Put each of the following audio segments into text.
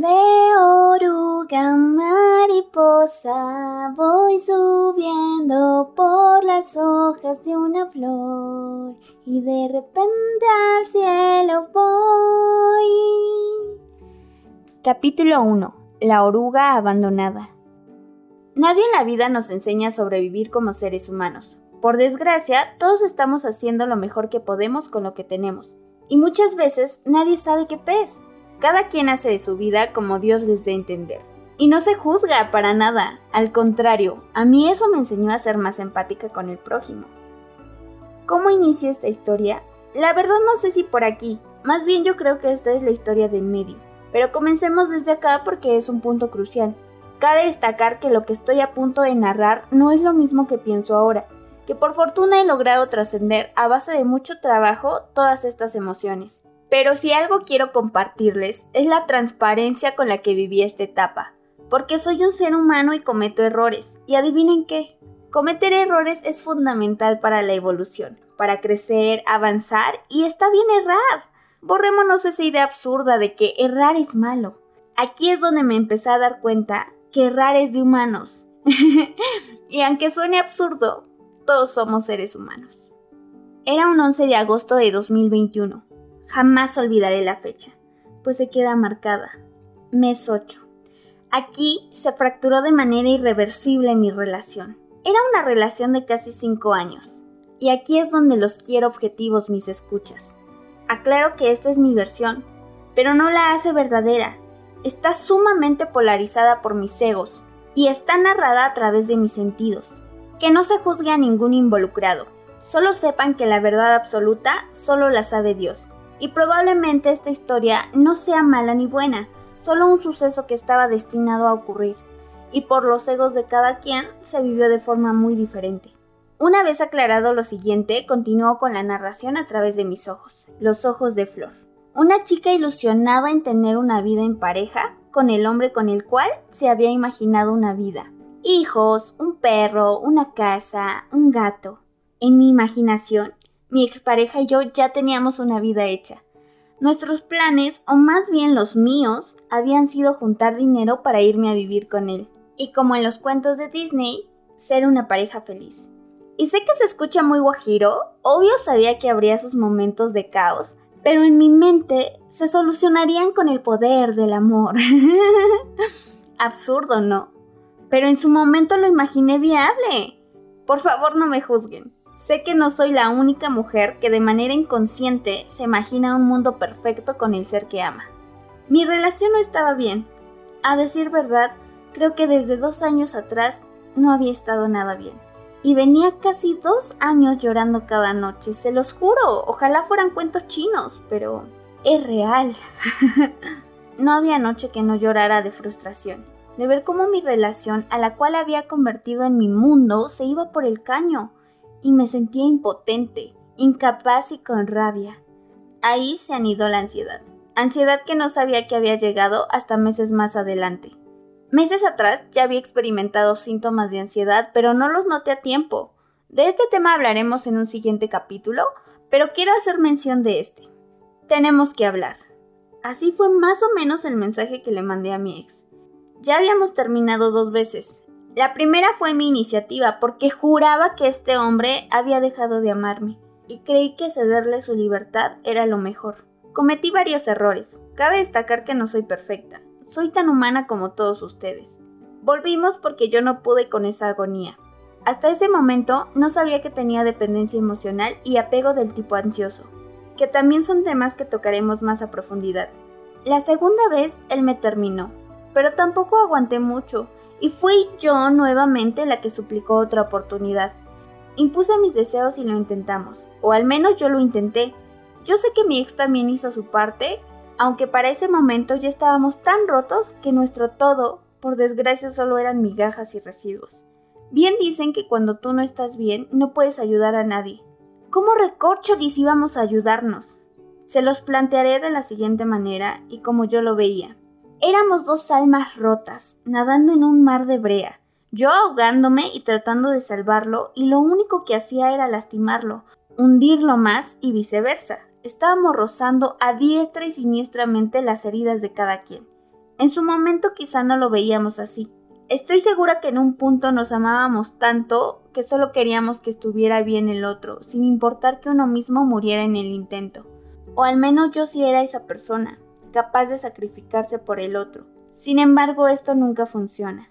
De oruga mariposa voy subiendo por las hojas de una flor y de repente al cielo voy. Capítulo 1. La oruga abandonada. Nadie en la vida nos enseña a sobrevivir como seres humanos. Por desgracia, todos estamos haciendo lo mejor que podemos con lo que tenemos. Y muchas veces nadie sabe qué pez. Cada quien hace de su vida como Dios les dé a entender. Y no se juzga para nada, al contrario, a mí eso me enseñó a ser más empática con el prójimo. ¿Cómo inicia esta historia? La verdad no sé si por aquí, más bien yo creo que esta es la historia del medio, pero comencemos desde acá porque es un punto crucial. Cabe destacar que lo que estoy a punto de narrar no es lo mismo que pienso ahora, que por fortuna he logrado trascender a base de mucho trabajo todas estas emociones. Pero si algo quiero compartirles es la transparencia con la que viví esta etapa, porque soy un ser humano y cometo errores. Y adivinen qué, cometer errores es fundamental para la evolución, para crecer, avanzar y está bien errar. Borrémonos esa idea absurda de que errar es malo. Aquí es donde me empecé a dar cuenta que errar es de humanos. y aunque suene absurdo, todos somos seres humanos. Era un 11 de agosto de 2021 Jamás olvidaré la fecha, pues se queda marcada. Mes 8. Aquí se fracturó de manera irreversible mi relación. Era una relación de casi 5 años. Y aquí es donde los quiero objetivos mis escuchas. Aclaro que esta es mi versión, pero no la hace verdadera. Está sumamente polarizada por mis egos y está narrada a través de mis sentidos. Que no se juzgue a ningún involucrado. Solo sepan que la verdad absoluta solo la sabe Dios y probablemente esta historia no sea mala ni buena, solo un suceso que estaba destinado a ocurrir, y por los egos de cada quien se vivió de forma muy diferente. Una vez aclarado lo siguiente, continuó con la narración a través de mis ojos, los ojos de Flor. Una chica ilusionada en tener una vida en pareja con el hombre con el cual se había imaginado una vida. Hijos, un perro, una casa, un gato. En mi imaginación, mi expareja y yo ya teníamos una vida hecha. Nuestros planes, o más bien los míos, habían sido juntar dinero para irme a vivir con él. Y como en los cuentos de Disney, ser una pareja feliz. Y sé que se escucha muy guajiro, obvio sabía que habría sus momentos de caos, pero en mi mente se solucionarían con el poder del amor. Absurdo, ¿no? Pero en su momento lo imaginé viable. Por favor, no me juzguen. Sé que no soy la única mujer que de manera inconsciente se imagina un mundo perfecto con el ser que ama. Mi relación no estaba bien. A decir verdad, creo que desde dos años atrás no había estado nada bien. Y venía casi dos años llorando cada noche, se los juro, ojalá fueran cuentos chinos, pero es real. no había noche que no llorara de frustración, de ver cómo mi relación, a la cual había convertido en mi mundo, se iba por el caño y me sentía impotente, incapaz y con rabia. Ahí se anidó la ansiedad, ansiedad que no sabía que había llegado hasta meses más adelante. Meses atrás ya había experimentado síntomas de ansiedad, pero no los noté a tiempo. De este tema hablaremos en un siguiente capítulo, pero quiero hacer mención de este. Tenemos que hablar. Así fue más o menos el mensaje que le mandé a mi ex. Ya habíamos terminado dos veces, la primera fue mi iniciativa porque juraba que este hombre había dejado de amarme y creí que cederle su libertad era lo mejor. Cometí varios errores. Cabe destacar que no soy perfecta. Soy tan humana como todos ustedes. Volvimos porque yo no pude con esa agonía. Hasta ese momento no sabía que tenía dependencia emocional y apego del tipo ansioso, que también son temas que tocaremos más a profundidad. La segunda vez él me terminó, pero tampoco aguanté mucho y fui yo nuevamente la que suplicó otra oportunidad. Impuse mis deseos y lo intentamos, o al menos yo lo intenté. Yo sé que mi ex también hizo su parte, aunque para ese momento ya estábamos tan rotos que nuestro todo, por desgracia, solo eran migajas y residuos. Bien dicen que cuando tú no estás bien, no puedes ayudar a nadie. ¿Cómo recorcholis íbamos a ayudarnos? Se los plantearé de la siguiente manera y como yo lo veía. Éramos dos almas rotas, nadando en un mar de brea, yo ahogándome y tratando de salvarlo, y lo único que hacía era lastimarlo, hundirlo más y viceversa. Estábamos rozando a diestra y siniestramente las heridas de cada quien. En su momento quizá no lo veíamos así. Estoy segura que en un punto nos amábamos tanto que solo queríamos que estuviera bien el otro, sin importar que uno mismo muriera en el intento. O al menos yo sí era esa persona, capaz de sacrificarse por el otro. Sin embargo, esto nunca funciona.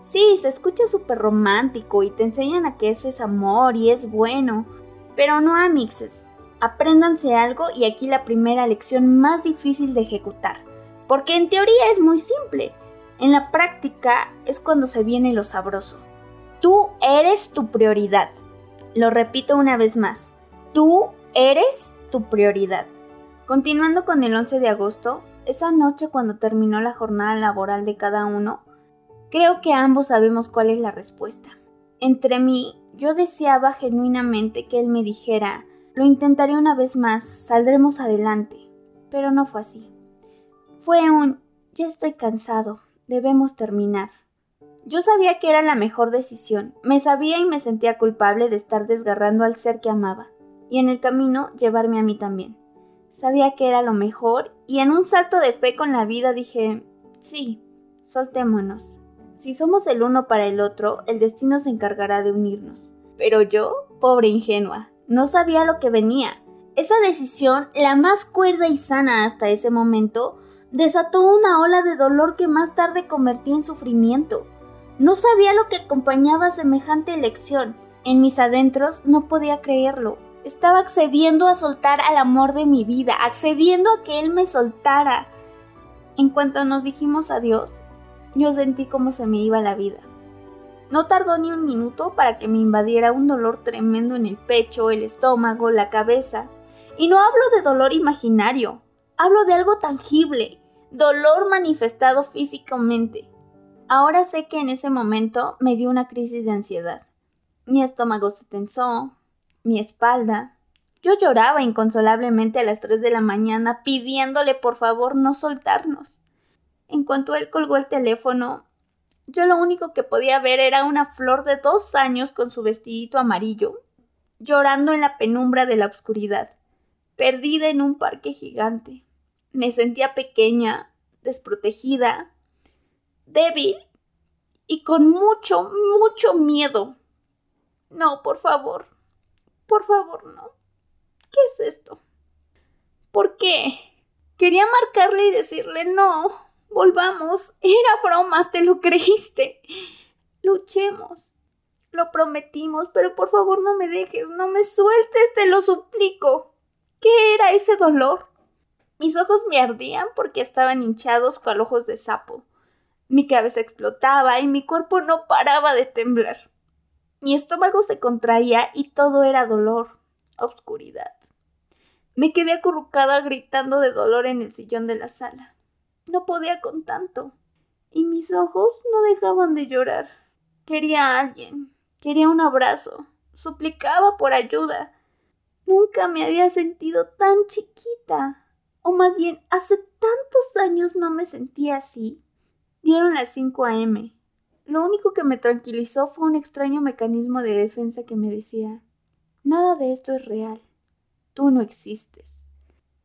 Sí, se escucha súper romántico y te enseñan a que eso es amor y es bueno, pero no amixes. Apréndanse algo y aquí la primera lección más difícil de ejecutar, porque en teoría es muy simple, en la práctica es cuando se viene lo sabroso. Tú eres tu prioridad. Lo repito una vez más, tú eres tu prioridad. Continuando con el 11 de agosto, esa noche cuando terminó la jornada laboral de cada uno, Creo que ambos sabemos cuál es la respuesta. Entre mí, yo deseaba genuinamente que él me dijera, lo intentaré una vez más, saldremos adelante. Pero no fue así. Fue un, ya estoy cansado, debemos terminar. Yo sabía que era la mejor decisión, me sabía y me sentía culpable de estar desgarrando al ser que amaba, y en el camino llevarme a mí también. Sabía que era lo mejor, y en un salto de fe con la vida dije, sí, soltémonos. Si somos el uno para el otro, el destino se encargará de unirnos. Pero yo, pobre ingenua, no sabía lo que venía. Esa decisión, la más cuerda y sana hasta ese momento, desató una ola de dolor que más tarde convertí en sufrimiento. No sabía lo que acompañaba semejante elección. En mis adentros no podía creerlo. Estaba accediendo a soltar al amor de mi vida, accediendo a que él me soltara. En cuanto nos dijimos adiós, yo sentí como se me iba la vida. No tardó ni un minuto para que me invadiera un dolor tremendo en el pecho, el estómago, la cabeza. Y no hablo de dolor imaginario, hablo de algo tangible, dolor manifestado físicamente. Ahora sé que en ese momento me dio una crisis de ansiedad. Mi estómago se tensó, mi espalda. Yo lloraba inconsolablemente a las 3 de la mañana pidiéndole por favor no soltarnos. En cuanto él colgó el teléfono, yo lo único que podía ver era una flor de dos años con su vestidito amarillo, llorando en la penumbra de la oscuridad, perdida en un parque gigante. Me sentía pequeña, desprotegida, débil y con mucho, mucho miedo. No, por favor, por favor, no. ¿Qué es esto? ¿Por qué? Quería marcarle y decirle no. Volvamos. Era broma, te lo creíste. Luchemos. Lo prometimos, pero por favor no me dejes, no me sueltes, te lo suplico. ¿Qué era ese dolor? Mis ojos me ardían porque estaban hinchados con ojos de sapo. Mi cabeza explotaba y mi cuerpo no paraba de temblar. Mi estómago se contraía y todo era dolor, oscuridad. Me quedé acurrucada gritando de dolor en el sillón de la sala. No podía con tanto. Y mis ojos no dejaban de llorar. Quería a alguien, quería un abrazo, suplicaba por ayuda. Nunca me había sentido tan chiquita. O más bien, hace tantos años no me sentía así. Dieron las 5 a.m. Lo único que me tranquilizó fue un extraño mecanismo de defensa que me decía, nada de esto es real. Tú no existes.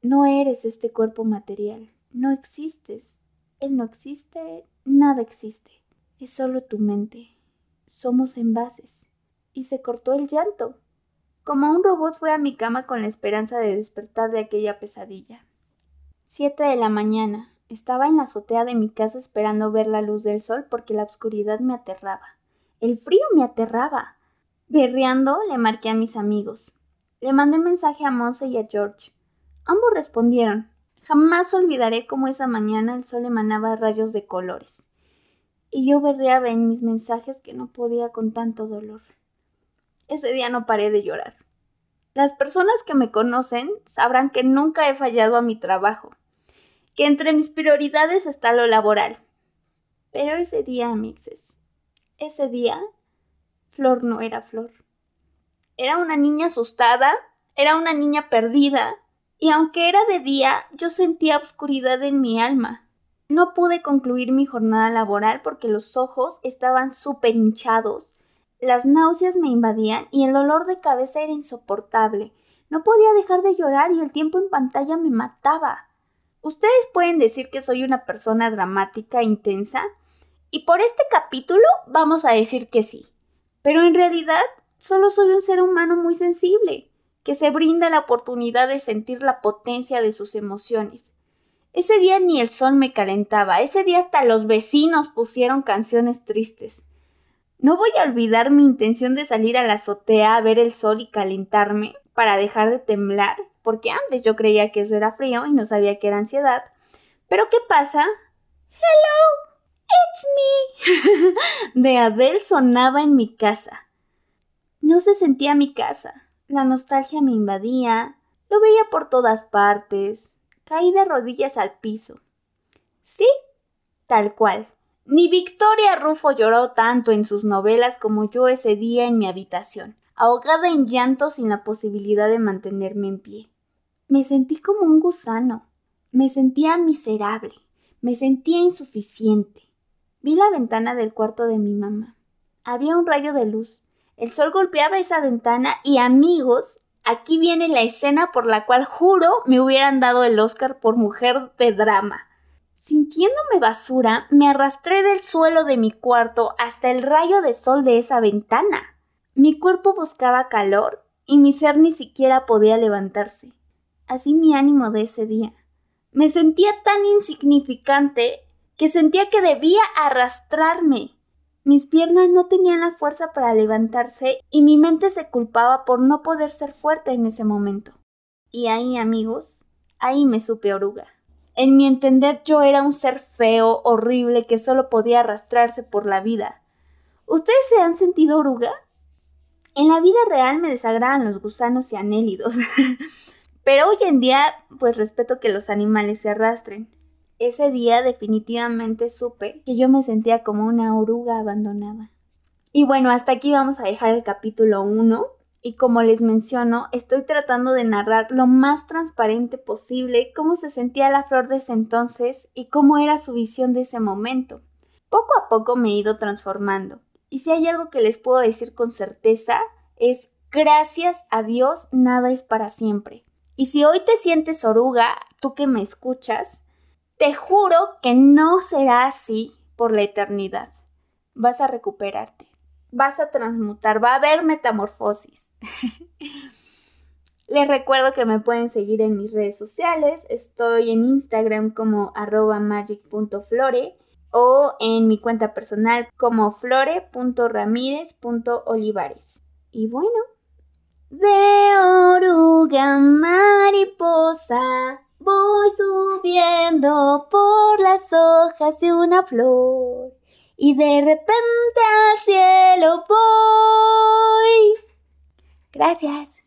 No eres este cuerpo material. No existes. Él no existe, nada existe. Es solo tu mente. Somos envases. Y se cortó el llanto. Como un robot fue a mi cama con la esperanza de despertar de aquella pesadilla. Siete de la mañana. Estaba en la azotea de mi casa esperando ver la luz del sol porque la oscuridad me aterraba. El frío me aterraba. Berreando le marqué a mis amigos. Le mandé mensaje a Monse y a George. Ambos respondieron, Jamás olvidaré cómo esa mañana el sol emanaba rayos de colores, y yo berreaba en mis mensajes que no podía con tanto dolor. Ese día no paré de llorar. Las personas que me conocen sabrán que nunca he fallado a mi trabajo, que entre mis prioridades está lo laboral. Pero ese día, amixes, ese día, Flor no era Flor. Era una niña asustada, era una niña perdida, y aunque era de día, yo sentía oscuridad en mi alma. No pude concluir mi jornada laboral porque los ojos estaban súper hinchados, las náuseas me invadían y el dolor de cabeza era insoportable. No podía dejar de llorar y el tiempo en pantalla me mataba. Ustedes pueden decir que soy una persona dramática intensa, y por este capítulo vamos a decir que sí. Pero en realidad solo soy un ser humano muy sensible, que se brinda la oportunidad de sentir la potencia de sus emociones. Ese día ni el sol me calentaba, ese día hasta los vecinos pusieron canciones tristes. No voy a olvidar mi intención de salir a la azotea a ver el sol y calentarme para dejar de temblar, porque antes yo creía que eso era frío y no sabía que era ansiedad. Pero ¿qué pasa? Hello, it's me. de Adele sonaba en mi casa. No se sentía mi casa. La nostalgia me invadía. Lo veía por todas partes. Caí de rodillas al piso. Sí, tal cual. Ni Victoria Rufo lloró tanto en sus novelas como yo ese día en mi habitación, ahogada en llanto sin la posibilidad de mantenerme en pie. Me sentí como un gusano, me sentía miserable, me sentía insuficiente. Vi la ventana del cuarto de mi mamá. Había un rayo de luz. El sol golpeaba esa ventana y amigos, aquí viene la escena por la cual juro me hubieran dado el Oscar por mujer de drama. Sintiéndome basura, me arrastré del suelo de mi cuarto hasta el rayo de sol de esa ventana. Mi cuerpo buscaba calor y mi ser ni siquiera podía levantarse. Así mi ánimo de ese día. Me sentía tan insignificante que sentía que debía arrastrarme. Mis piernas no tenían la fuerza para levantarse y mi mente se culpaba por no poder ser fuerte en ese momento. Y ahí, amigos, ahí me supe oruga. En mi entender yo era un ser feo, horrible, que solo podía arrastrarse por la vida. ¿Ustedes se han sentido oruga? En la vida real me desagradan los gusanos y anélidos. Pero hoy en día, pues respeto que los animales se arrastren. Ese día definitivamente supe que yo me sentía como una oruga abandonada. Y bueno, hasta aquí vamos a dejar el capítulo 1 y como les menciono, estoy tratando de narrar lo más transparente posible cómo se sentía la flor de ese entonces y cómo era su visión de ese momento. Poco a poco me he ido transformando. Y si hay algo que les puedo decir con certeza, es gracias a Dios nada es para siempre. Y si hoy te sientes oruga, tú que me escuchas, te juro que no será así por la eternidad. Vas a recuperarte vas a transmutar, va a haber metamorfosis. Les recuerdo que me pueden seguir en mis redes sociales. Estoy en Instagram como magic.flore o en mi cuenta personal como flore.ramírez.olivares. Y bueno, de oruga mariposa voy subiendo por las hojas de una flor y de repente al cielo voy. Gracias.